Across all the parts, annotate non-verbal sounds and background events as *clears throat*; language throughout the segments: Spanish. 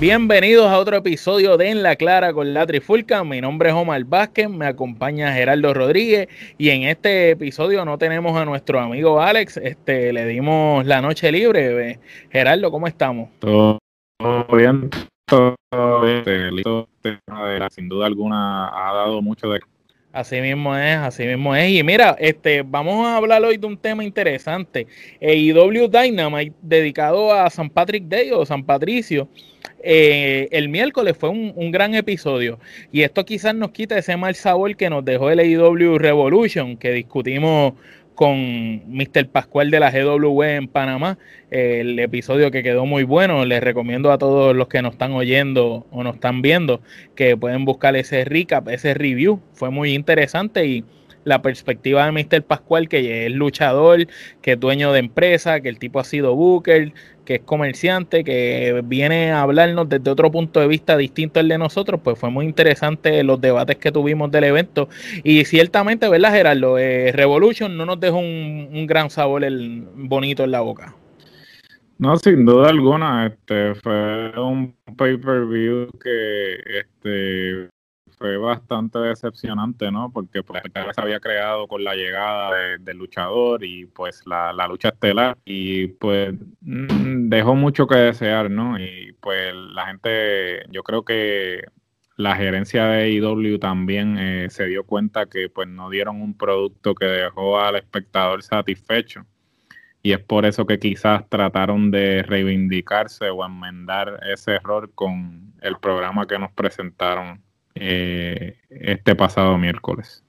Bienvenidos a otro episodio de En la Clara con la Trifulca. Mi nombre es Omar Vázquez, me acompaña Gerardo Rodríguez y en este episodio no tenemos a nuestro amigo Alex, este, le dimos la noche libre. Gerardo, ¿cómo estamos? Todo bien, todo bien. Sin duda alguna ha dado mucho de Así mismo es, así mismo es. Y mira, este, vamos a hablar hoy de un tema interesante. AEW Dynamite, dedicado a San Patrick Day o San Patricio. Eh, el miércoles fue un, gran episodio. Y esto quizás nos quita ese mal sabor que nos dejó el AEW Revolution, que discutimos con Mr. Pascual de la GW en Panamá, el episodio que quedó muy bueno. Les recomiendo a todos los que nos están oyendo o nos están viendo que pueden buscar ese recap, ese review. Fue muy interesante y la perspectiva de Mr. Pascual, que es luchador, que es dueño de empresa, que el tipo ha sido booker, que es comerciante, que viene a hablarnos desde otro punto de vista distinto al de nosotros, pues fue muy interesante los debates que tuvimos del evento. Y ciertamente, ¿verdad, Gerardo? Eh, Revolution no nos dejó un, un gran sabor el, bonito en la boca. No, sin duda alguna, este fue un pay-per-view que este fue bastante decepcionante, ¿no? Porque pues se había creado con la llegada del luchador y pues la, lucha estelar y pues mm, dejó mucho que desear, ¿no? Y pues la gente, yo creo que la gerencia de IW también eh, se dio cuenta que pues no dieron un producto que dejó al espectador satisfecho y es por eso que quizás trataron de reivindicarse o enmendar ese error con el programa que nos presentaron eh, este pasado miércoles.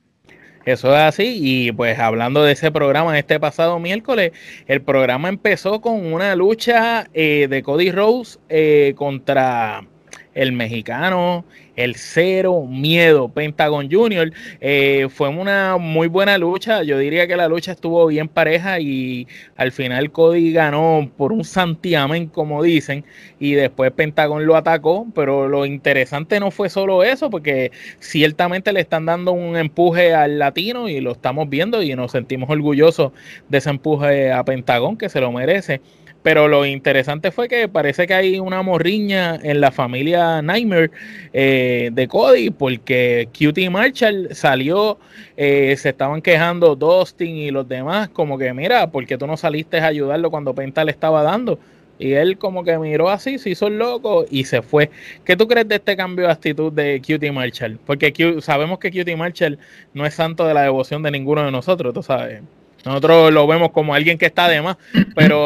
Eso es así, y pues hablando de ese programa este pasado miércoles, el programa empezó con una lucha eh, de Cody Rose eh, contra el mexicano, el cero miedo, Pentagon Junior. Eh, fue una muy buena lucha. Yo diría que la lucha estuvo bien pareja y al final Cody ganó por un santiamen, como dicen, y después Pentagon lo atacó. Pero lo interesante no fue solo eso, porque ciertamente le están dando un empuje al latino y lo estamos viendo y nos sentimos orgullosos de ese empuje a Pentagon, que se lo merece. Pero lo interesante fue que parece que hay una morriña en la familia Nightmare eh, de Cody, porque Cutie Marshall salió, eh, se estaban quejando Dustin y los demás, como que mira, porque tú no saliste a ayudarlo cuando Penta le estaba dando? Y él como que miró así, se hizo loco y se fue. ¿Qué tú crees de este cambio de actitud de Cutie Marshall? Porque sabemos que Cutie Marshall no es santo de la devoción de ninguno de nosotros, tú sabes. Nosotros lo vemos como alguien que está de más, pero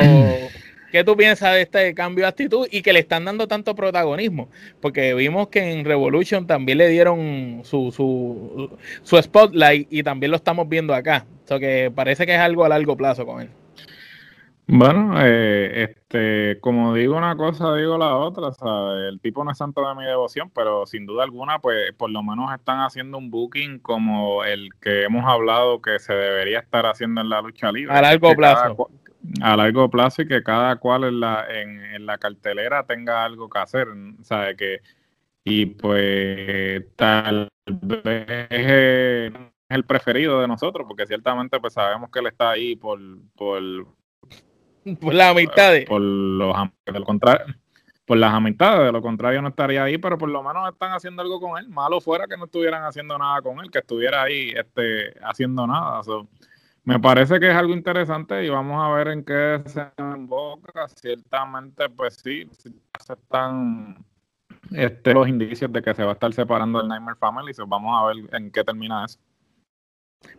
¿Qué tú piensas de este cambio de actitud y que le están dando tanto protagonismo? Porque vimos que en Revolution también le dieron su, su, spotlight y también lo estamos viendo acá. O sea que parece que es algo a largo plazo con él. Bueno, eh, este, como digo una cosa, digo la otra. El tipo no es santo de mi devoción, pero sin duda alguna, pues por lo menos están haciendo un booking como el que hemos hablado que se debería estar haciendo en la lucha libre. A largo plazo a largo plazo y que cada cual en la, en, la cartelera tenga algo que hacer, ¿sabe? Que, y pues tal vez es el preferido de nosotros, porque ciertamente pues sabemos que él está ahí por, por, por las amistades. Por los del contrario por las amistades, de lo contrario no estaría ahí, pero por lo menos están haciendo algo con él. Malo fuera que no estuvieran haciendo nada con él, que estuviera ahí este, haciendo nada me parece que es algo interesante y vamos a ver en qué se emboca. Ciertamente, pues sí, se están este, los indicios de que se va a estar separando el Nightmare Family. vamos a ver en qué termina eso.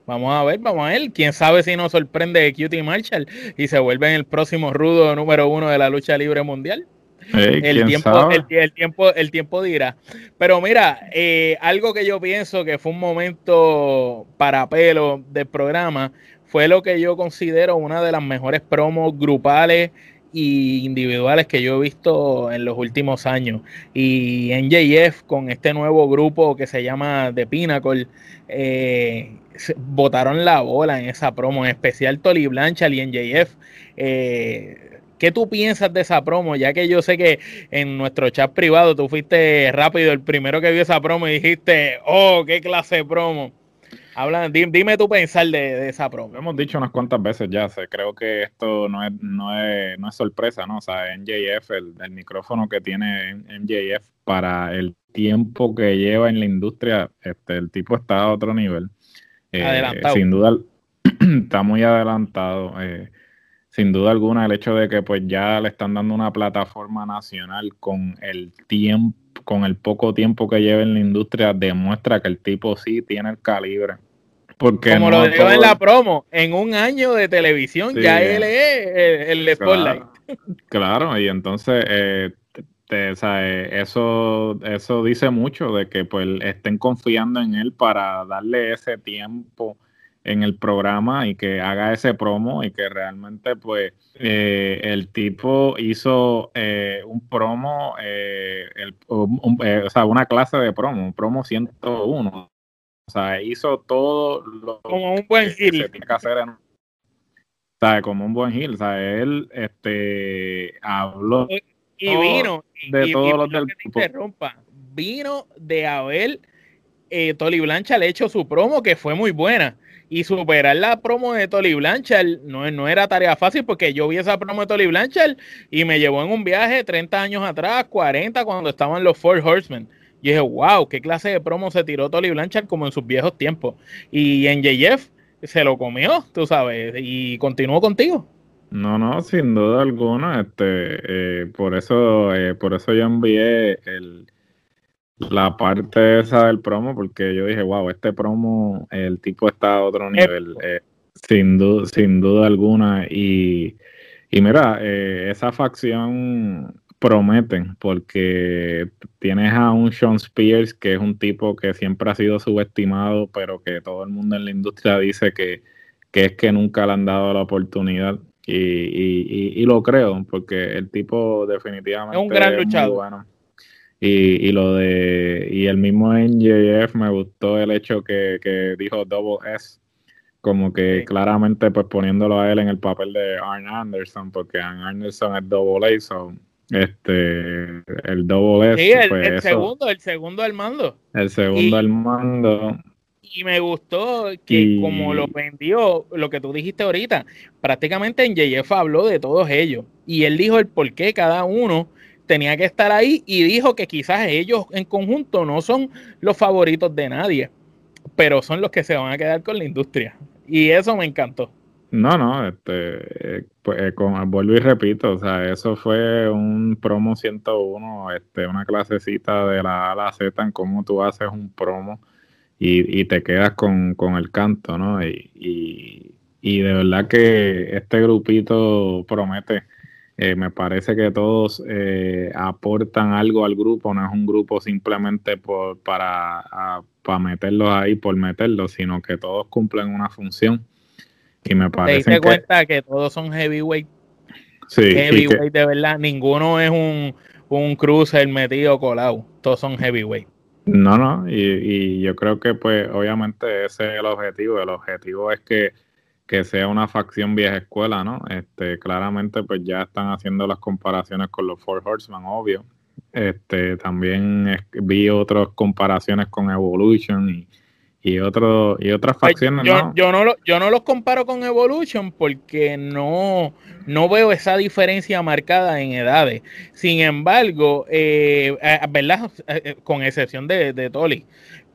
Vamos a ver, vamos a ver. Quién sabe si nos sorprende Cutie Marshall y se vuelve en el próximo rudo número uno de la lucha libre mundial. el, tiempo, el, tiempo, el tiempo dirá. Pero mira, eh, algo que yo pienso que fue un momento para pelo del programa fue lo que yo considero una de las mejores promos grupales y individuales que yo he visto en los últimos años. Y NJF con este nuevo grupo que se llama The Pinnacle, eh, botaron la bola en esa promo, en especial Tolly Blanchard y NJF. Eh, ¿Qué tú piensas de esa promo? Ya que yo sé que en nuestro chat privado tú fuiste rápido, el primero que vio esa promo y dijiste, oh, qué clase de promo. Habla, dime, tu pensar de, esa promo. Lo hemos dicho unas cuantas veces ya, creo que esto no es, no es, no es sorpresa, ¿no? O sea, MJF, el, el micrófono que tiene MJF para el tiempo que lleva en la industria, este, el tipo está a otro nivel. Eh, adelantado. Sin duda, *clears throat* está muy adelantado. Eh, sin duda alguna, el hecho de que pues ya le están dando una plataforma nacional con el tiempo con el poco tiempo que lleva en la industria, demuestra que el tipo sí tiene el calibre. Porque Como lo dijo en la promo, en un año de televisión ya él es el, Spotlight. *laughs* Claro, y entonces eh, eh, eso, eso dice mucho de que pues estén confiando en él para darle ese tiempo en el programa y que haga ese promo y que realmente pues eh, el tipo hizo eh, un promo, eh, o sea, una clase de promo, un promo 101. O sea, hizo todo lo como un buen que se tiene que hacer o sea, como un buen heel, o sea, él este habló y vino de todos los del interrumpa, vino de haber eh, Tolly Blancha le hecho su promo que fue muy buena y superar la promo de Tolly Blanchard no, no era tarea fácil porque yo vi esa promo de Tolly Blanchard y me llevó en un viaje 30 años atrás, 40 cuando estaban los Four Horsemen. Y dije, wow, qué clase de promo se tiró Tolly Blanchard como en sus viejos tiempos. Y en JF se lo comió, tú sabes, y continuó contigo. No, no, sin duda alguna, este, eh, por eso, eh, por eso yo envié el, la parte esa del promo, porque yo dije, wow, este promo, el tipo está a otro nivel, eh, sin, duda, sin duda alguna. Y, y mira, eh, esa facción promete, porque tienes a un Sean Spears, que es un tipo que siempre ha sido subestimado, pero que todo el mundo en la industria dice que, que es que nunca le han dado la oportunidad. Y, y, y, lo creo, porque el tipo definitivamente es un gran luchador. bueno. Y, y, lo de y el mismo NJF me gustó el hecho que, que dijo Double S, como que claramente pues poniéndolo a él en el papel de Arn Anderson, porque Arn Anderson es Double A, so, este el Double S. Sí, el, pues, el segundo, el segundo al mando. El segundo al mando. Y me gustó que como lo vendió, lo que tú dijiste ahorita, prácticamente NJF habló de todos ellos. Y él dijo el por qué cada uno tenía que estar ahí y dijo que quizás ellos en conjunto no son los favoritos de nadie, pero son los que se van a quedar con la industria. Y eso me encantó. No, no, este, pues, eh, con, vuelvo y repito, o sea, eso fue un promo 101, este, una clasecita de la A a la Z en cómo tú haces un promo y, y te quedas con, con, el canto, ¿no? Y, y, y de verdad que este grupito promete eh, me parece que todos eh, aportan algo al grupo, no es un grupo simplemente por, para, para meterlos ahí por meterlos, sino que todos cumplen una función. Y me parece ¿Te diste cuenta que todos son heavyweight? Sí. Heavyweight de verdad, ninguno es un, un cruiser metido colado, todos son heavyweight. No, no, y, y yo creo que pues obviamente ese es el objetivo, el objetivo es que que sea una facción vieja escuela, ¿no? Este, claramente, pues ya están haciendo las comparaciones con los Four Horsemen, obvio. Este, también vi otras comparaciones con Evolution y, y, otro, y otras pues, facciones. Yo, ¿no? Yo, no yo no los comparo con Evolution porque no, no veo esa diferencia marcada en edades. Sin embargo, eh, eh ¿verdad? Eh, eh, con excepción de, de Tolly.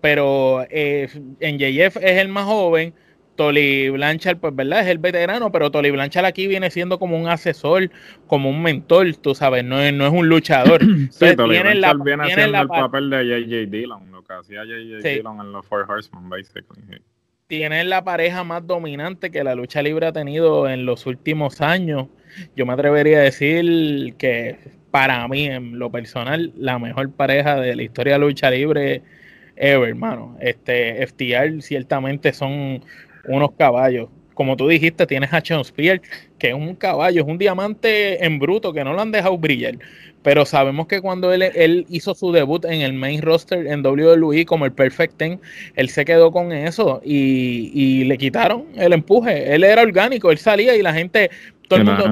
Pero en JF es el más joven Tolly Blanchard, pues verdad, es el veterano, pero Tolly Blanchard aquí viene siendo como un asesor, como un mentor, tú sabes, no es, no es un luchador. *clears throat* sí, Tolly Blanchard viene haciendo el papel de J.J. Dillon, lo que hacía J.J. Dillon en los Four Horsemen, basically. Tienen la pareja más dominante que la lucha libre ha tenido en los últimos años. Yo me atrevería a decir que para mí, en lo personal, la mejor pareja de la historia de la lucha libre ever, hermano. Este, FTR ciertamente son unos caballos. Como tú dijiste, tienes a Sean Spears, que es un caballo, es un diamante en bruto que no lo han dejado brillar. Pero sabemos que cuando él, él hizo su debut en el main roster en WWE como el Perfect Ten, él se quedó con eso y, y le quitaron el empuje. Él era orgánico, él salía y la gente, todo el mundo,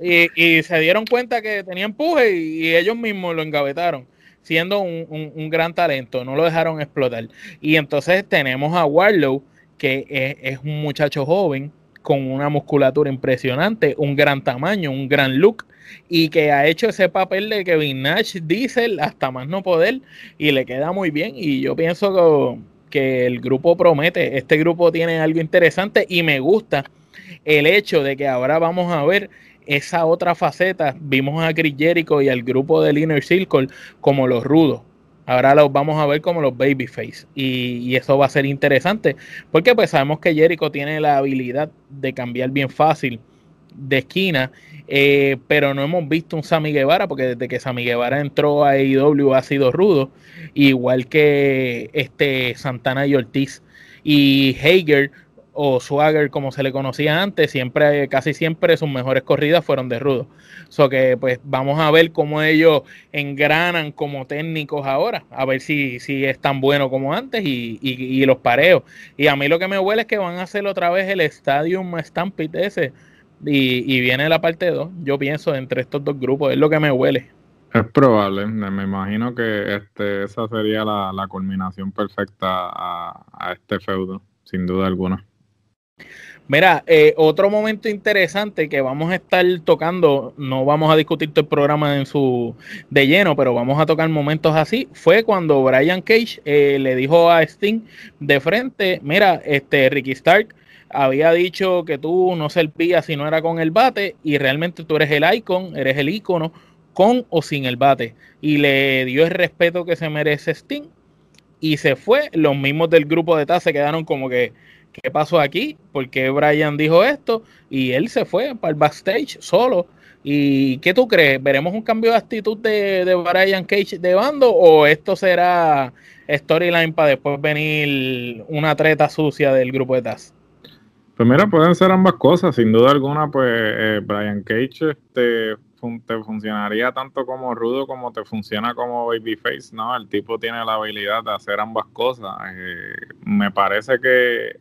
y, y, se dieron cuenta que tenía empuje y, ellos mismos lo engavetaron. Siendo un, gran talento, no lo dejaron explotar. Y entonces tenemos a Warlow, que es, un muchacho joven con una musculatura impresionante, un gran tamaño, un gran look y que ha hecho ese papel de Kevin Nash Diesel hasta más no poder y le queda muy bien y yo pienso que el grupo promete, este grupo tiene algo interesante y me gusta el hecho de que ahora vamos a ver esa otra faceta, vimos a Chris Jericho y al grupo del Inner Circle como los rudos. Ahora los vamos a ver como los babyface. Y, eso va a ser interesante. Porque pues sabemos que Jericho tiene la habilidad de cambiar bien fácil de esquina. Eh, pero no hemos visto un Sammy Guevara, porque desde que Sammy Guevara entró a AEW ha sido rudo. Igual que este Santana y Ortiz. Y Hager o Swagger, como se le conocía antes, siempre, casi siempre sus mejores corridas fueron de rudo. So que pues vamos a ver cómo ellos engranan como técnicos ahora, a ver si, si es tan bueno como antes y, los pareos. Y a mí lo que me huele es que van a hacer otra vez el Stadium Stampede ese. Y, viene la parte 2, yo pienso, entre estos dos grupos, es lo que me huele. Es probable, me imagino que este, esa sería la, culminación perfecta a este feudo, sin duda alguna. Mira, eh, otro momento interesante que vamos a estar tocando, no vamos a discutir todo el programa en su de lleno, pero vamos a tocar momentos así, fue cuando Brian Cage eh, le dijo a Sting de frente, mira, este Ricky Stark había dicho que tú no servías si no era con el bate y realmente tú eres el icon, eres el icono con o sin el bate y le dio el respeto que se merece Sting y se fue, los mismos del grupo de Taz se quedaron como que ¿qué pasó aquí? ¿Por qué Brian dijo esto? Y él se fue para el backstage solo. ¿Y qué tú crees? ¿Veremos un cambio de actitud de, de Brian Cage de bando o esto será storyline para después venir una treta sucia del grupo de Taz? Pues mira, pueden ser ambas cosas. Sin duda alguna, pues eh, Brian Cage este, te funcionaría tanto como rudo como te funciona como babyface, ¿no? El tipo tiene la habilidad de hacer ambas cosas. Eh, me parece que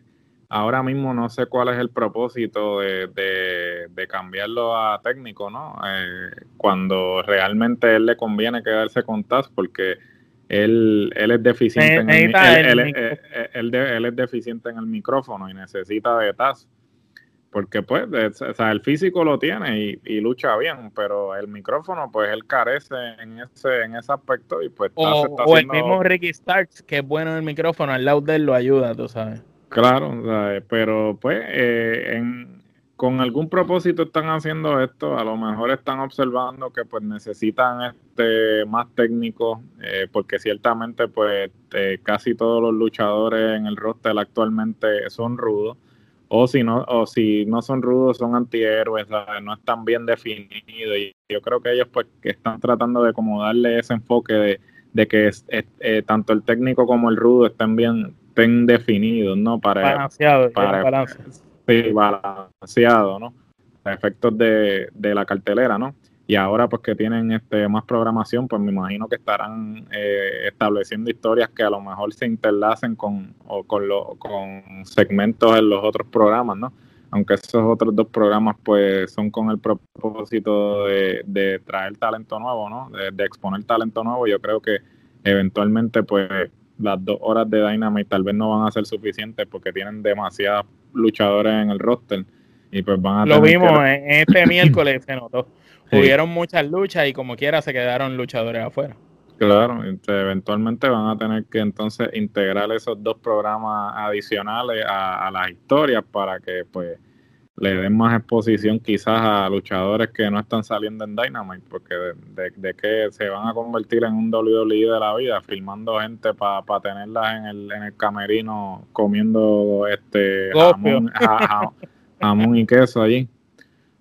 ahora mismo no sé cuál es el propósito de, de, cambiarlo a técnico, ¿no? Eh, cuando realmente él le conviene quedarse con Taz porque él, él es deficiente en el, él, es deficiente en el micrófono y necesita de Taz. Porque pues, o sea, el físico lo tiene y, lucha bien, pero el micrófono, pues él carece en ese, en ese aspecto y pues o, el mismo Ricky Starks, que es bueno en el micrófono, al lado de él lo ayuda, tú sabes. Claro, pero pues eh, con algún propósito están haciendo esto, a lo mejor están observando que pues necesitan este más técnicos, eh, porque ciertamente pues eh, casi todos los luchadores en el roster actualmente son rudos, o si no, o si no son rudos son antihéroes, no están bien definidos, y yo creo que ellos pues que están tratando de como darle ese enfoque de, que tanto el técnico como el rudo estén bien estén definidos, ¿no? Para, balanceado, para sí, balanceado, ¿no? efectos de, de, la cartelera, ¿no? Y ahora pues que tienen este más programación, pues me imagino que estarán eh, estableciendo historias que a lo mejor se interlacen con, o con, lo, con segmentos en los otros programas, ¿no? Aunque esos otros dos programas pues son con el propósito de, de traer talento nuevo, ¿no? De, de, exponer talento nuevo, yo creo que eventualmente pues las dos horas de Dynamite tal vez no van a ser suficientes porque tienen demasiados luchadores en el roster y pues van a lo vimos en este *coughs* miércoles se notó. Hubieron muchas luchas y como quiera se quedaron luchadores afuera. Claro eventualmente van a tener que entonces integrar esos dos programas adicionales a, a las historias para que pues le den más exposición quizás a luchadores que no están saliendo en Dynamite, porque de, de, que se van a convertir en un WWE de la vida, filmando gente para pa tenerlas en el, en el camerino comiendo este jamón y queso allí.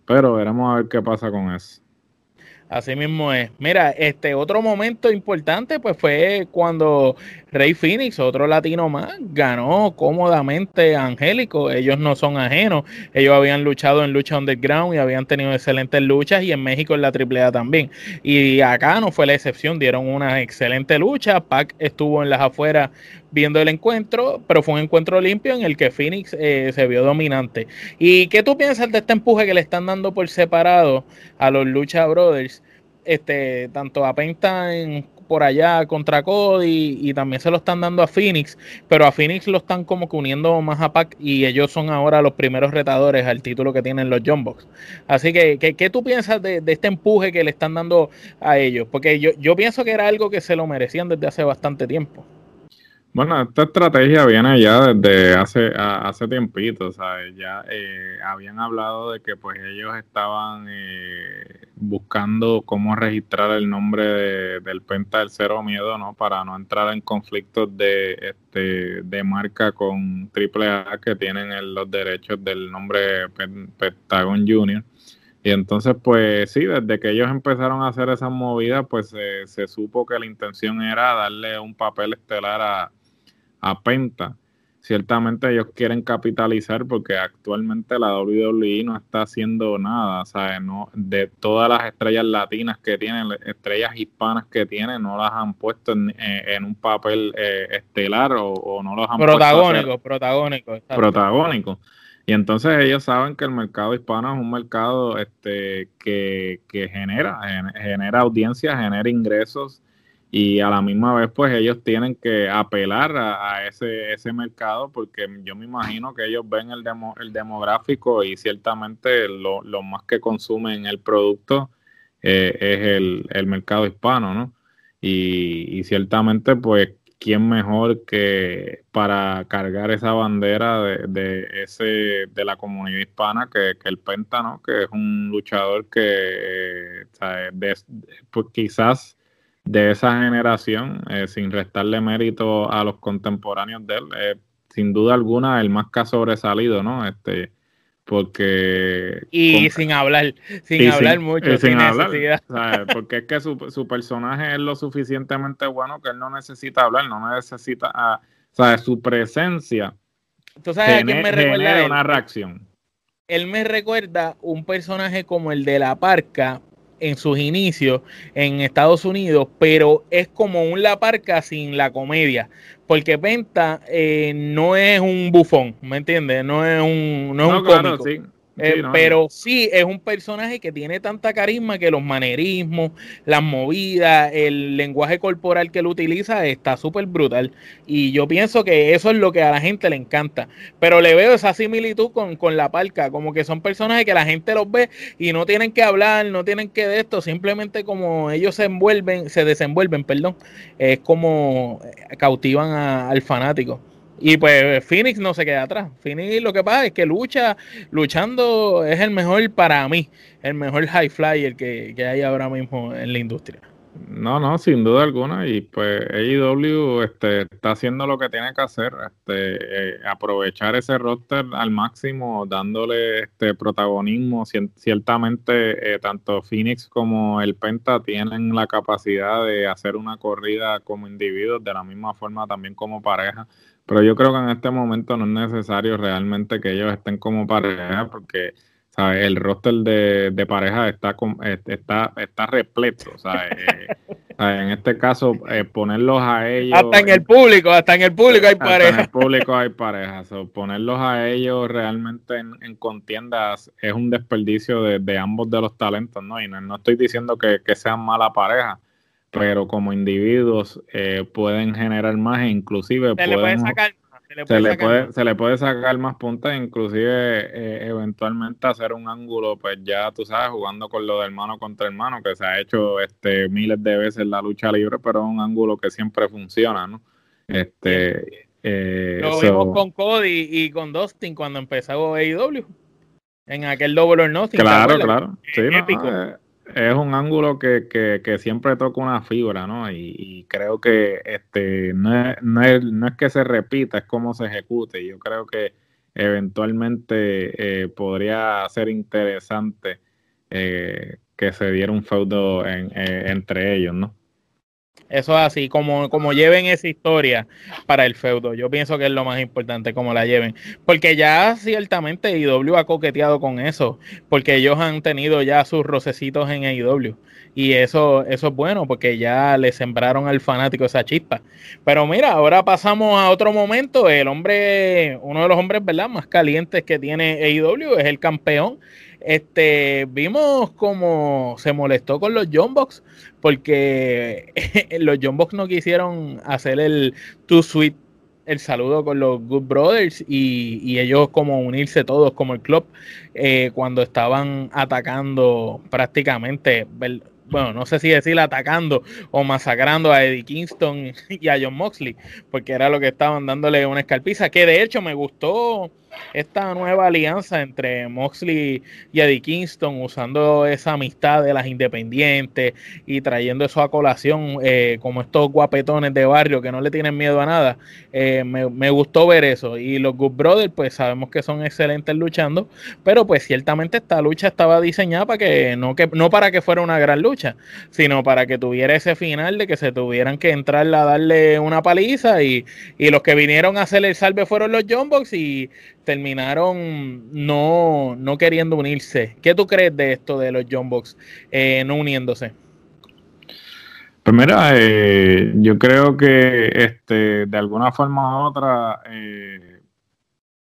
Pero veremos a ver qué pasa con eso. Así mismo es. Mira, este otro momento importante pues fue cuando Rey Phoenix, otro latino más, ganó cómodamente Angélico. Ellos no son ajenos. Ellos habían luchado en lucha underground y habían tenido excelentes luchas y en México en la AAA también. Y acá no fue la excepción, dieron una excelente lucha. Pac estuvo en las afueras viendo el encuentro, pero fue un encuentro limpio en el que Phoenix eh, se vio dominante. ¿Y qué tú piensas de este empuje que le están dando por separado a los Lucha Brothers? Este, tanto a Penta en por allá contra Cody y también se lo están dando a Phoenix, pero a Phoenix lo están como que uniendo más a Pac y ellos son ahora los primeros retadores al título que tienen los John Box. Así que, ¿qué, tú piensas de, este empuje que le están dando a ellos? Porque yo, yo pienso que era algo que se lo merecían desde hace bastante tiempo. Bueno, esta estrategia viene ya desde hace hace tiempito, ¿sabes? Ya eh, habían hablado de que pues ellos estaban eh, buscando cómo registrar el nombre del Penta del Cero Miedo, ¿no? Para no entrar en conflictos de este de marca con AAA que tienen los derechos del nombre Pentagon Junior. Y entonces, pues sí, desde que ellos empezaron a hacer esas movidas, pues se supo que la intención era darle un papel estelar a a Penta. Ciertamente ellos quieren capitalizar porque actualmente la WWE no está haciendo nada, ¿sabes? No, de todas las estrellas latinas que tienen, estrellas hispanas que tienen, no las han puesto en, eh, un papel eh, estelar o, no los han protagónico, protagónico, protagónico. Y entonces ellos saben que el mercado hispano es un mercado este, que, que genera, genera audiencia, genera ingresos y a la misma vez pues ellos tienen que apelar a, ese, ese mercado porque yo me imagino que ellos ven el, demo, el demográfico y ciertamente lo, más que consumen el producto eh, es el, mercado hispano, ¿no? Y, ciertamente pues quién mejor que para cargar esa bandera de, ese de la comunidad hispana que, el Penta, ¿no? Que es un luchador que eh, pues quizás de esa generación, eh, sin restarle mérito a los contemporáneos de él, eh, sin duda alguna el más que ha sobresalido, ¿no? Este, porque... Y sin hablar, sin hablar mucho. Eh, sin, hablar, porque es que su, su, personaje es lo suficientemente bueno que él no necesita hablar, no necesita, ah, sea, Su presencia ¿Tú sabes a quién me recuerda una reacción. Él me recuerda un personaje como el de la parca, en sus inicios en Estados Unidos, pero es como un La Parca sin la comedia, porque Penta eh, no es un bufón, ¿me entiendes? No es un, no es un cómico. Eh, pero sí es un personaje que tiene tanta carisma que los manerismos, las movidas, el lenguaje corporal que él utiliza está súper brutal. Y yo pienso que eso es lo que a la gente le encanta. Pero le veo esa similitud con, con la parca, como que son personajes que la gente los ve y no tienen que hablar, no tienen que de esto, simplemente como ellos se envuelven, se desenvuelven, perdón, es como cautivan al fanático. Y pues Phoenix no se queda atrás. Phoenix lo que pasa es que lucha, luchando es el mejor para mí, el mejor high flyer que, que hay ahora mismo en la industria. No, no, sin duda alguna. Y pues AEW este, está haciendo lo que tiene que hacer, este, eh, aprovechar ese roster al máximo, dándole este protagonismo. Ciertamente, eh, tanto Phoenix como el Penta tienen la capacidad de hacer una corrida como individuos, de la misma forma también como pareja. Pero yo creo que en este momento no es necesario realmente que ellos estén como pareja, porque ¿sabes? el roster de, de pareja está, está, está repleto. *laughs* Eh, en este caso, eh, ponerlos a ellos. Hasta en el público, hasta en el público hay pareja. en el público hay parejas. ponerlos a ellos realmente en, contiendas es un desperdicio de, ambos de los talentos, ¿no? Y no, estoy diciendo que, que sean mala pareja pero como individuos eh, pueden generar más e inclusive se le puede sacar se le puede, se le puede, sacar más puntas, inclusive eh, eventualmente hacer un ángulo, pues ya tú sabes, jugando con lo de hermano contra hermano, que se ha hecho este miles de veces la lucha libre, pero es un ángulo que siempre funciona, ¿no? Este, eh, lo vimos con Cody y con Dustin cuando empezó AEW, en aquel Double or Nothing. Claro, claro. Sí, no, es un ángulo que, que, siempre toca una fibra, ¿no? Y, creo que este no es, no, es, no es que se repita, es como se ejecute. Yo creo que eventualmente eh, podría ser interesante eh, que se diera un feudo en, eh, entre ellos, ¿no? Eso es así, como, como lleven esa historia para el feudo. Yo pienso que es lo más importante, como la lleven. Porque ya ciertamente IW ha coqueteado con eso, porque ellos han tenido ya sus rocecitos en IW. Y eso, eso es bueno, porque ya le sembraron al fanático esa chispa. Pero mira, ahora pasamos a otro momento. El hombre, uno de los hombres, ¿verdad? Más calientes que tiene AEW es el campeón este, vimos como se molestó con los John porque *laughs* los John no quisieron hacer el Too Sweet el saludo con los Good Brothers y, ellos como unirse todos como el club eh, cuando estaban atacando prácticamente bueno, no sé si decir atacando o masacrando a Eddie Kingston *laughs* y a John Moxley, porque era lo que estaban dándole una escalpiza, que de hecho me gustó esta nueva alianza entre Moxley y Eddie Kingston, usando esa amistad de las independientes y trayendo eso a colación, eh, como estos guapetones de barrio que no le tienen miedo a nada. Eh, me, gustó ver eso. Y los Good Brothers, pues sabemos que son excelentes luchando, pero pues ciertamente esta lucha estaba diseñada para que no, que, no para que fuera una gran lucha, sino para que tuviera ese final de que se tuvieran que entrar a darle una paliza y, y los que vinieron a hacer el salve fueron los John y terminaron no, no queriendo unirse. ¿Qué tú crees de esto de los John eh, no uniéndose? Pues mira, eh, yo creo que este, de alguna forma u otra eh,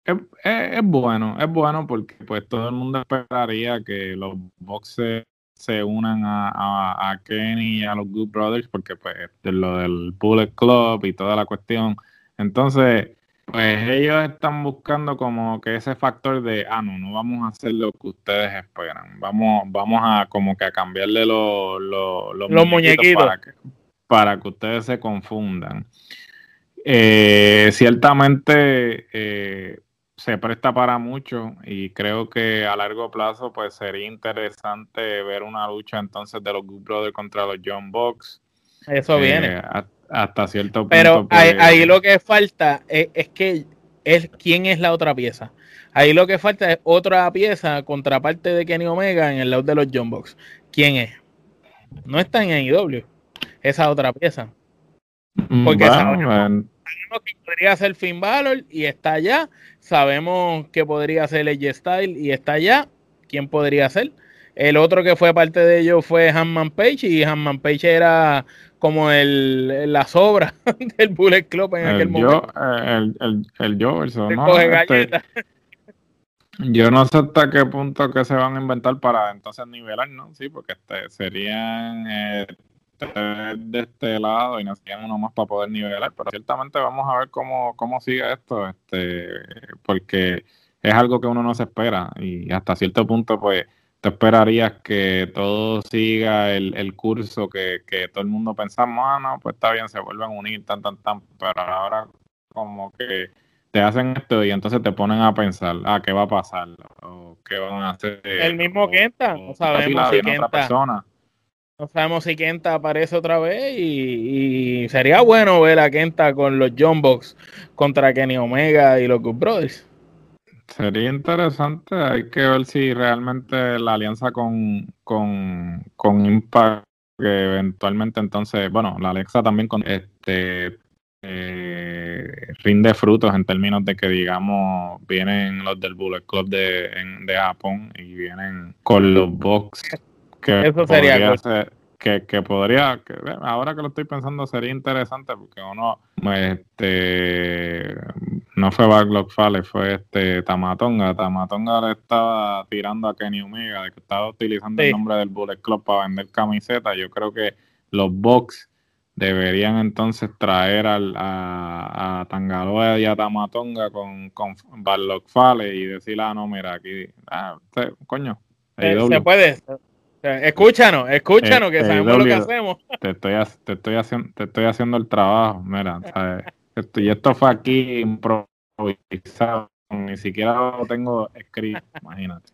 es, bueno, es bueno porque pues todo el mundo esperaría que los boxes se unan a, a, Kenny y a los Good Brothers porque pues de lo del Bullet Club y toda la cuestión. Entonces, pues ellos están buscando como que ese factor de, ah, no, no vamos a hacer lo que ustedes esperan. Vamos, vamos a como que a cambiarle los, los, muñequitos, Para, que, ustedes se confundan. Eh, ciertamente eh, se presta para mucho y creo que a largo plazo pues sería interesante ver una lucha entonces de los Good Brothers contra los John Box. Eso viene. Eh, hasta cierto punto. Pero ahí, pues, lo que falta es, que es quién es la otra pieza. Ahí lo que falta es otra pieza contraparte de Kenny Omega en el lado de los John Box. ¿Quién es? No está en AEW. Esa otra pieza. Porque sabemos, que podría ser Finn Balor y está allá. Sabemos que podría ser AJ Style y está allá. ¿Quién podría ser? El otro que fue parte de ellos fue Hanman Page y Hanman Page era como el, la sobra *laughs* del Bullet Club en aquel momento. el, el, el ¿no? Este, *laughs* yo no sé hasta qué punto que se van a inventar para entonces nivelar, ¿no? Sí, porque este, serían eh, de este lado y necesitan uno más para poder nivelar, pero ciertamente vamos a ver cómo, cómo sigue esto, este, porque es algo que uno no se espera y hasta cierto punto pues te esperarías que todo siga el, curso que, todo el mundo pensamos, ah, no, pues está bien, se vuelven a unir, tan, tan, tan, pero ahora como que te hacen esto y entonces te ponen a pensar, ah, ¿qué va a pasar? O qué van a hacer. El mismo Kenta, no sabemos si Kenta. No sabemos si Kenta aparece otra vez y, sería bueno ver a Kenta con los John contra Kenny Omega y los Good Brothers. Sería interesante, hay que ver si realmente la alianza con, con, Impact, que eventualmente entonces, bueno, la Alexa también con este eh, rinde frutos en términos de que digamos vienen los del Bullet Club de, de Japón y vienen con los box que Eso sería que, que podría, que, ahora que lo estoy pensando, sería interesante porque uno, este, no fue Backlog Fale, fue este Tamatonga. Tamatonga le estaba tirando a Kenny Omega de que estaba utilizando el nombre del Bullet Club para vender camisetas. Yo creo que los box deberían entonces traer al, a, a Tangaloa y a Tamatonga con, con Fale y decirle, ah, no, mira, aquí, ah, coño. Eh, se puede, Escúchanos, escúchanos, que eh, sabemos lo que hacemos. Te estoy, te, estoy haciendo, te estoy haciendo el trabajo, mira, ¿sabes? Esto, y esto fue aquí improvisado, ni siquiera lo tengo escrito, imagínate.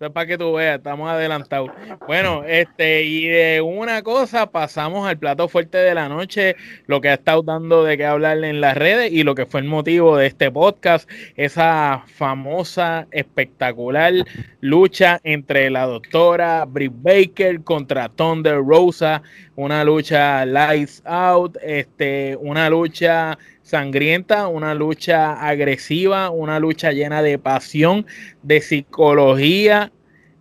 Es para que tú veas, estamos adelantados. Bueno, este, y de una cosa pasamos al plato fuerte de la noche, lo que ha estado dando de qué hablar en las redes y lo que fue el motivo de este podcast, esa famosa, espectacular lucha entre la doctora Britt Baker contra Thunder Rosa, una lucha lights out, este, una lucha sangrienta, una lucha agresiva, una lucha llena de pasión, de psicología,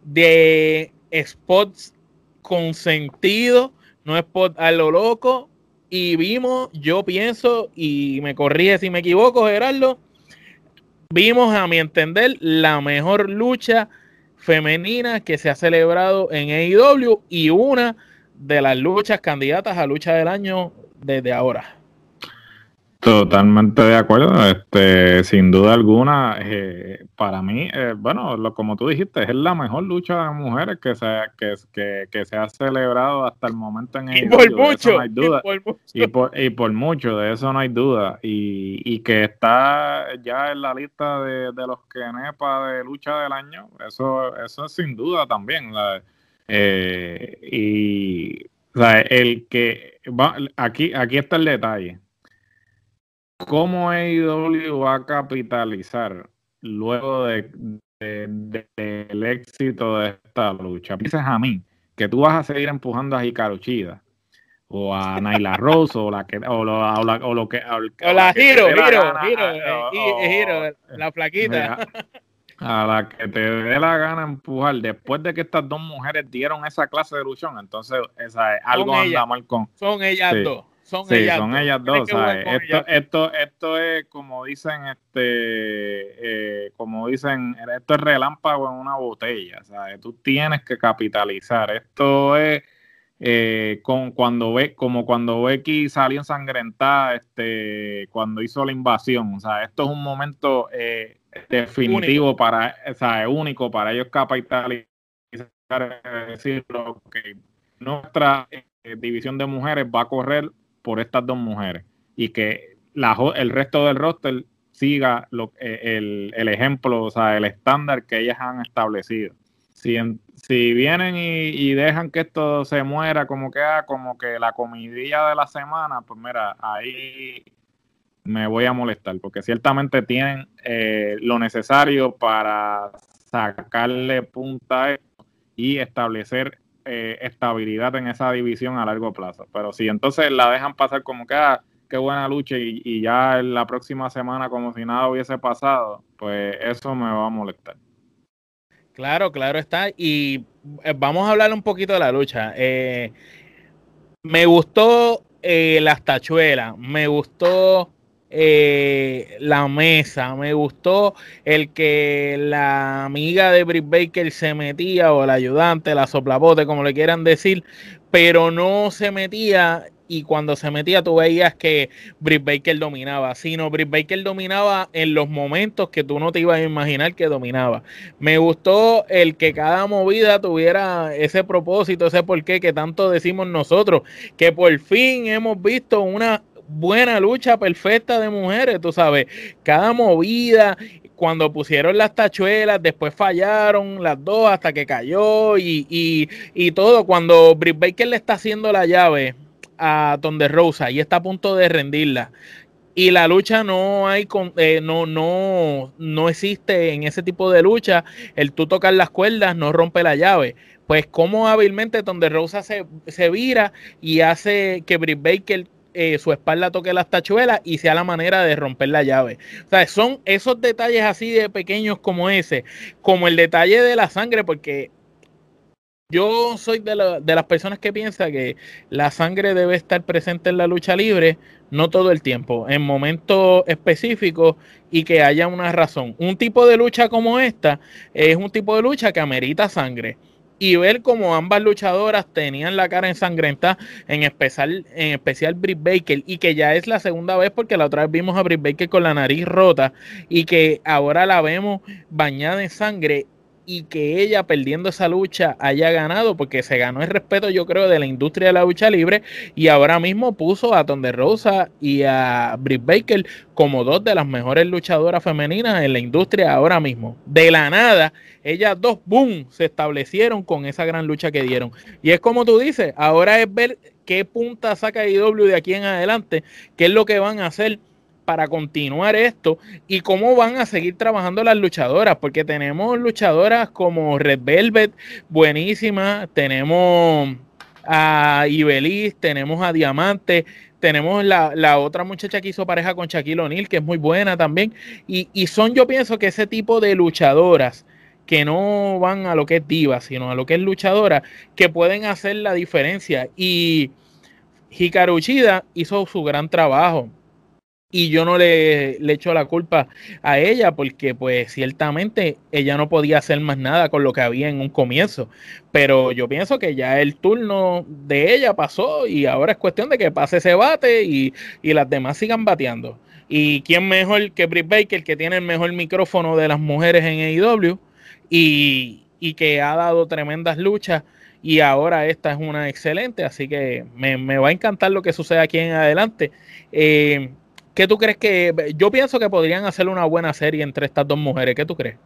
de spots con sentido, no spot a lo loco. Y vimos, yo pienso, y me corrige si me equivoco, Gerardo, vimos a mi entender la mejor lucha femenina que se ha celebrado en AEW y una de las luchas candidatas a lucha del año desde ahora. Totalmente de acuerdo, este, sin duda alguna, eh, para mí, eh, bueno, lo, como tú dijiste, es la mejor lucha de mujeres que se, que, que, se ha celebrado hasta el momento en el por mucho, y, por y, por, mucho, de eso no hay duda, y, y que está ya en la lista de, de los que nepa de lucha del año, eso, eso es sin duda también, eh, y el que, va, aquí, aquí está el detalle ¿Cómo AEW va a capitalizar luego de, del éxito de esta lucha? Piensas a mí que tú vas a seguir empujando a Hikaru Chida o a Naila Rose o la que o lo, o la, o lo que o, la Giro, Giro, Giro, la flaquita. a la que te dé la gana empujar después de que estas dos mujeres dieron esa clase de luchón, entonces esa es algo anda mal con. Son ellas dos. Son sí, ellas son dos. ellas dos. Esto, esto, esto es como dicen, este, eh, como dicen, esto es relámpago en una botella. ¿sabes? Tú tienes que capitalizar. Esto es eh, con, cuando ve, como cuando Becky salió ensangrentada, este, cuando hizo la invasión. O sea, esto es un momento eh, definitivo para, o sea, único para ellos capitalizar, decirlo que nuestra división de mujeres va a correr por estas dos mujeres y que el resto del roster siga lo, eh, el, el, ejemplo, o sea, el estándar que ellas han establecido. Si, si vienen y, dejan que esto se muera como que, ah, como que la comidilla de la semana, pues mira, ahí me voy a molestar, porque ciertamente tienen eh, lo necesario para sacarle punta y establecer eh, estabilidad en esa división a largo plazo. Pero si entonces la dejan pasar como que, ah, qué buena lucha y, ya la próxima semana como si nada hubiese pasado, pues eso me va a molestar. Claro, claro está. Y eh, vamos a hablar un poquito de la lucha. Eh, me gustó las tachuelas, me gustó eh, la mesa. Me gustó el que la amiga de Britt Baker se metía, o la ayudante, la soplapote, como le quieran decir, pero no se metía. Y cuando se metía, tú veías que Britt Baker dominaba, sino Britt Baker dominaba en los momentos que tú no te ibas a imaginar que dominaba. Me gustó el que cada movida tuviera ese propósito, ese porqué que tanto decimos nosotros, que por fin hemos visto una buena lucha perfecta de mujeres, tú sabes, cada movida, cuando pusieron las tachuelas, después fallaron las dos hasta que cayó y, y, y todo, cuando Britt Baker le está haciendo la llave a Tonde Rosa y está a punto de rendirla. Y la lucha no hay con, eh, no, no, no existe en ese tipo de lucha. El tú tocar las cuerdas no rompe la llave pues como hábilmente donde Rosa se, se, vira y hace que Britt Baker eh, su espalda toque las tachuelas y sea la manera de romper la llave. O sea, son esos detalles así de pequeños como ese, como el detalle de la sangre, porque yo soy de, las personas que piensa que la sangre debe estar presente en la lucha libre, no todo el tiempo, en momentos específicos y que haya una razón. Un tipo de lucha como esta es un tipo de lucha que amerita sangre y ver cómo ambas luchadoras tenían la cara ensangrentada, en especial, en especial Britt Baker, y que ya es la segunda vez porque la otra vez vimos a Britt Baker con la nariz rota y que ahora la vemos bañada en sangre y que ella perdiendo esa lucha haya ganado porque se ganó el respeto yo creo de la industria de la lucha libre y ahora mismo puso a Tonde Rosa y a Britt Baker como dos de las mejores luchadoras femeninas en la industria ahora mismo. De la nada, ellas dos, boom, se establecieron con esa gran lucha que dieron. Y es como tú dices, ahora es ver qué punta saca IW de aquí en adelante, qué es lo que van a hacer para continuar esto y cómo van a seguir trabajando las luchadoras, porque tenemos luchadoras como Red Velvet, buenísima, tenemos a Ibeliz, tenemos a Diamante, tenemos la, otra muchacha que hizo pareja con Shaquille O'Neal, que es muy buena también, y, y, son yo pienso que ese tipo de luchadoras que no van a lo que es diva, sino a lo que es luchadora, que pueden hacer la diferencia, y Hikaru Uchida hizo su gran trabajo y yo no le, le echo la culpa a ella porque pues ciertamente ella no podía hacer más nada con lo que había en un comienzo. Pero yo pienso que ya el turno de ella pasó y ahora es cuestión de que pase ese bate y, y las demás sigan bateando. ¿Y quién mejor que Britt Baker, que tiene el mejor micrófono de las mujeres en AEW y, y que ha dado tremendas luchas? Y ahora esta es una excelente, así que me, me va a encantar lo que suceda aquí en adelante. Eh, ¿Qué tú crees que.? Yo pienso que podrían hacer una buena serie entre estas dos mujeres. ¿Qué tú crees?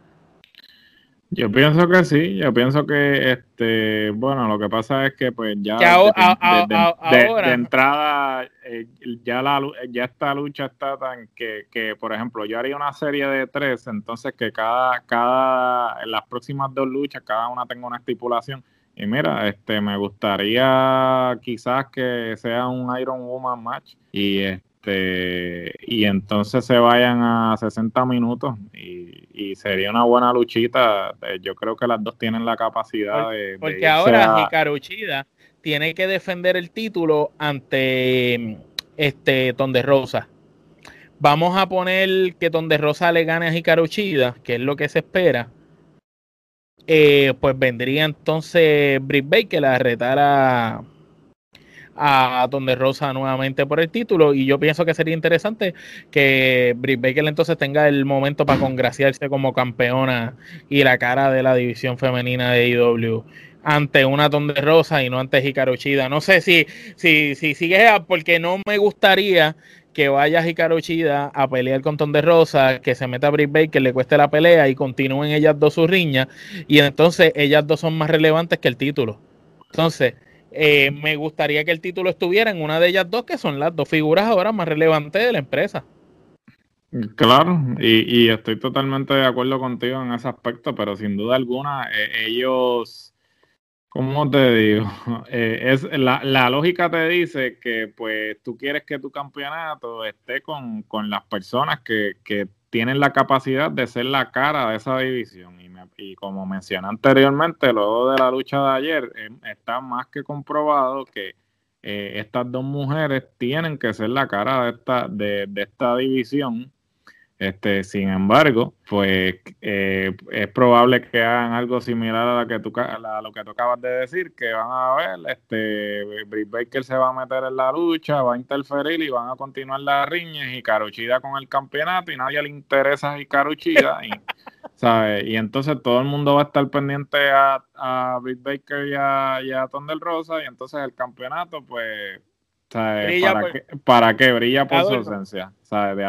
Yo pienso que sí, yo pienso que, este, bueno, lo que pasa es que pues ya de, entrada eh, ya la ya esta lucha está tan que, que, por ejemplo, yo haría una serie de tres, entonces que cada, cada, en las próximas dos luchas, cada una tenga una estipulación. Y mira, este, me gustaría quizás que sea un Iron Woman match y este, y entonces se vayan a 60 minutos y, sería una buena luchita. Eh, yo creo que las dos tienen la capacidad de. Porque ahora Hikaru Chida tiene que defender el título ante este Tonde Rosa. Vamos a poner que Tonde Rosa le gane a Hikaru Chida, que es lo que se espera. Eh, pues vendría entonces Britt Baker a retar a a Donde Rosa nuevamente por el título y yo pienso que sería interesante que Britt Baker entonces tenga el momento para congraciarse como campeona y la cara de la división femenina de IW ante una Donde Rosa y no ante Hikaru Chida. No sé si, si, si sigue porque no me gustaría que vaya Hikaru Chida a pelear con Tonde Rosa, que se meta a Britt Baker, le cueste la pelea y continúen ellas dos su riña y entonces ellas dos son más relevantes que el título. Entonces, eh, me gustaría que el título estuviera en una de ellas dos, que son las dos figuras ahora más relevantes de la empresa. Claro, y, estoy totalmente de acuerdo contigo en ese aspecto, pero sin duda alguna, eh, ellos, ¿cómo te digo? *laughs* Eh, es, la, la, lógica te dice que pues tú quieres que tu campeonato esté con, con las personas que, que tienen la capacidad de ser la cara de esa división. Y, como mencioné anteriormente, luego de la lucha de ayer, em, está más que comprobado que eh, estas dos mujeres tienen que ser la cara de esta, de, de esta división este, sin embargo, pues eh, es probable que hagan algo similar a, la que tú, a lo que tú acabas de decir, que van a ver, este, Britt Baker se va a meter en la lucha, va a interferir y van a continuar las riñas y Caruchida con el campeonato y nadie le interesa a Caruchida y, *laughs* y entonces todo el mundo va a estar pendiente a, a Britt Baker y a, y Rosa y entonces el campeonato pues ¿para, qué, brilla por su ausencia? De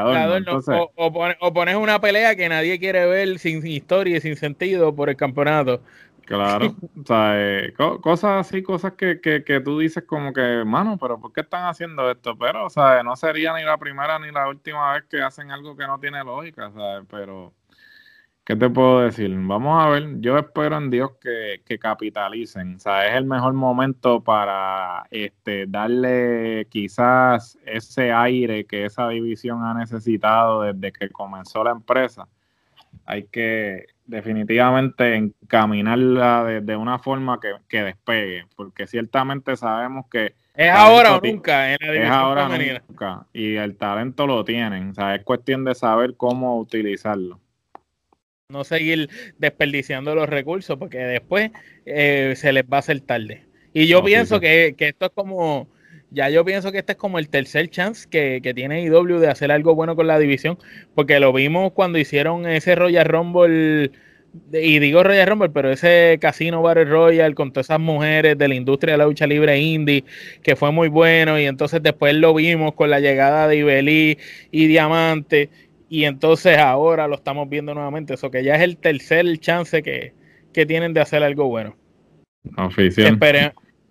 o, pones una pelea que nadie quiere ver sin historia y sin sentido por el campeonato. Claro, *laughs* cosas así, cosas que, que, tú dices como que, mano, pero ¿por qué están haciendo esto? Pero, o no sería ni la primera ni la última vez que hacen algo que no tiene lógica, ¿sabes? Pero ¿Qué te puedo decir? Vamos a ver, yo espero en Dios que, capitalicen. O sea, es el mejor momento para este, darle quizás ese aire que esa división ha necesitado desde que comenzó la empresa. Hay que definitivamente encaminarla de, una forma que, despegue, porque ciertamente sabemos que... Es ahora o nunca en la división Es ahora o nunca. Y el talento lo tienen. O sea, es cuestión de saber cómo utilizarlo no seguir desperdiciando los recursos porque después eh, se les va a hacer tarde. Y yo pienso Que, esto es como, ya yo pienso que este es como el tercer chance que, tiene IW de hacer algo bueno con la división, porque lo vimos cuando hicieron ese Royal Rumble, y digo Royal Rumble, pero ese Casino Battle Royal con todas esas mujeres de la industria de la lucha libre indie, que fue muy bueno, y entonces después lo vimos con la llegada de Ibelí y Diamante y entonces ahora lo estamos viendo nuevamente. Eso que ya es el tercer chance que, tienen de hacer algo bueno. Oficial.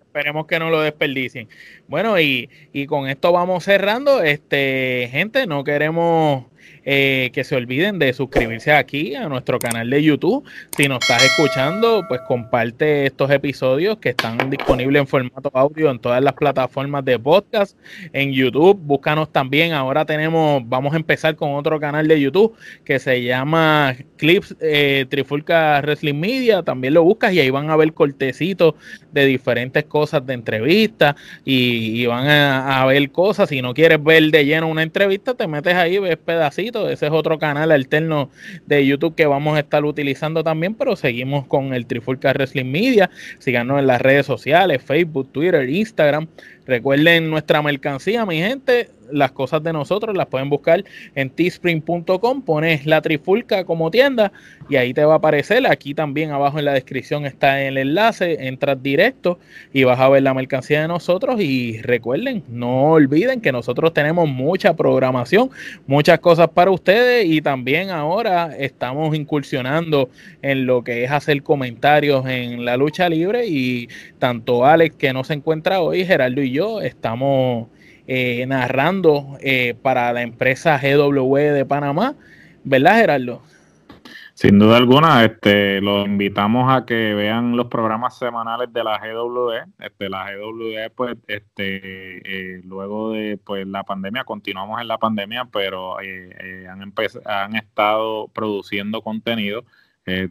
esperemos que no lo desperdicien. Bueno, y, con esto vamos cerrando. Este, gente, no queremos eh, que se olviden de suscribirse aquí a nuestro canal de YouTube. Si nos estás escuchando, pues comparte estos episodios que están disponibles en formato audio en todas las plataformas de podcast. En YouTube, búscanos también. Ahora tenemos, vamos a empezar con otro canal de YouTube que se llama Clips eh, Trifulca Wrestling Media. También lo buscas y ahí van a ver cortecitos de diferentes cosas de entrevistas y, van a, a ver cosas. Si no quieres ver de lleno una entrevista, te metes ahí, ves pedacitos ese es otro canal alterno de YouTube que vamos a estar utilizando también, pero seguimos con el Trifulca Wrestling Media. Síganos en las redes sociales, Facebook, Twitter, Instagram. Recuerden nuestra mercancía, mi gente las cosas de nosotros las pueden buscar en teespring.com, pones la trifulca como tienda y ahí te va a aparecer. Aquí también abajo en la descripción está el enlace, entras directo y vas a ver la mercancía de nosotros y recuerden, no olviden que nosotros tenemos mucha programación, muchas cosas para ustedes y también ahora estamos incursionando en lo que es hacer comentarios en la lucha libre y tanto Alex que no se encuentra hoy, Gerardo y yo estamos eh, narrando eh, para la empresa GW de Panamá, ¿verdad Gerardo? Sin duda alguna, este, los invitamos a que vean los programas semanales de la GW. Este, la GW, pues, este, eh, luego de pues, la pandemia, continuamos en la pandemia, pero han, han estado produciendo contenido,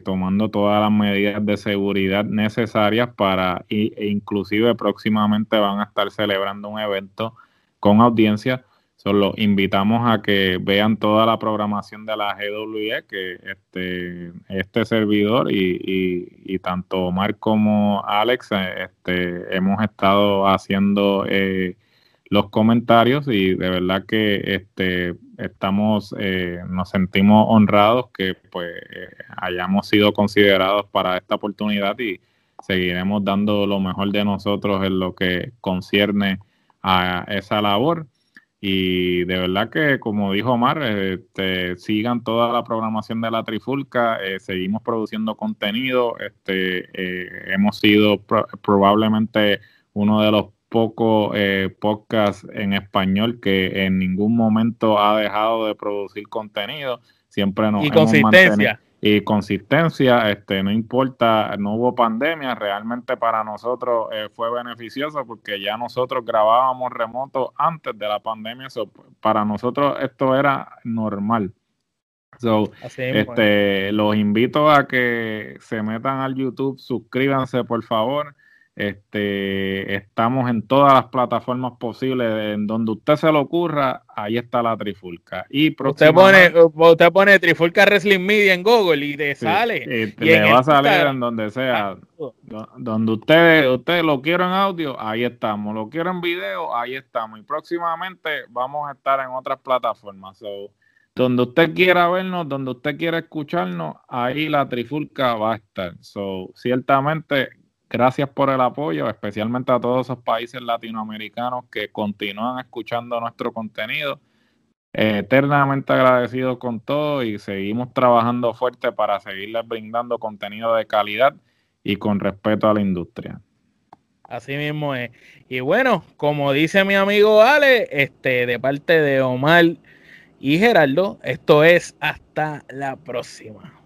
tomando todas las medidas de seguridad necesarias para, e inclusive próximamente van a estar celebrando un evento con audiencia. Solo invitamos a que vean toda la programación de la GWE, que este, este servidor y, tanto Omar como Alex eh, este, hemos estado haciendo eh, los comentarios y de verdad que este, estamos, eh, nos sentimos honrados que pues hayamos sido considerados para esta oportunidad y seguiremos dando lo mejor de nosotros en lo que concierne a esa labor. Y de verdad que, como dijo Omar, este, sigan toda la programación de la Trifulca, eh, seguimos produciendo contenido, este, eh, hemos sido probablemente uno de los pocos eh, podcasts en español que en ningún momento ha dejado de producir contenido, siempre nos y consistencia. y consistencia, este, no importa, no hubo pandemia, realmente para nosotros eh, fue beneficioso porque ya nosotros grabábamos remoto antes de la pandemia, para nosotros esto era normal. So, este, los invito a que se metan al YouTube, suscríbanse por favor, este, estamos en todas las plataformas posibles. En donde usted se le ocurra, ahí está la Trifulca. Y usted pone, usted pone Trifulca Wrestling Media en Google y te sale. Y, le va a salir en donde sea. Donde usted, usted lo quiere en audio, ahí estamos. Lo quiere en video, ahí estamos. Y próximamente vamos a estar en otras plataformas. donde usted quiera vernos, donde usted quiera escucharnos, ahí la Trifulca va a estar. So, ciertamente Gracias por el apoyo, especialmente a todos esos países latinoamericanos que continúan escuchando nuestro contenido. eternamente agradecidos con todo y seguimos trabajando fuerte para seguirles brindando contenido de calidad y con respeto a la industria. Así mismo es. Y bueno, como dice mi amigo Ale, este, de parte de Omar y Gerardo, esto es hasta la próxima.